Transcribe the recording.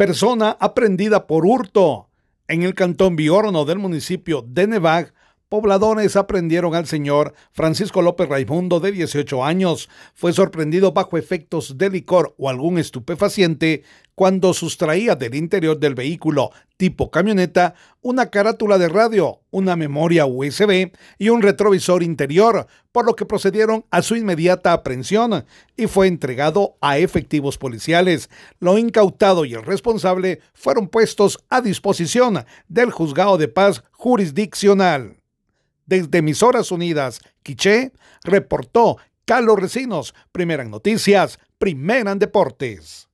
Persona aprendida por hurto. En el cantón Biorno del municipio de Nevag, pobladores aprendieron al señor Francisco López Raimundo, de 18 años. Fue sorprendido bajo efectos de licor o algún estupefaciente cuando sustraía del interior del vehículo tipo camioneta una carátula de radio, una memoria USB y un retrovisor interior, por lo que procedieron a su inmediata aprehensión y fue entregado a efectivos policiales. Lo incautado y el responsable fueron puestos a disposición del juzgado de paz jurisdiccional. Desde Emisoras Unidas, Quiché, reportó Carlos Recinos, Primera en Noticias, Primera en Deportes.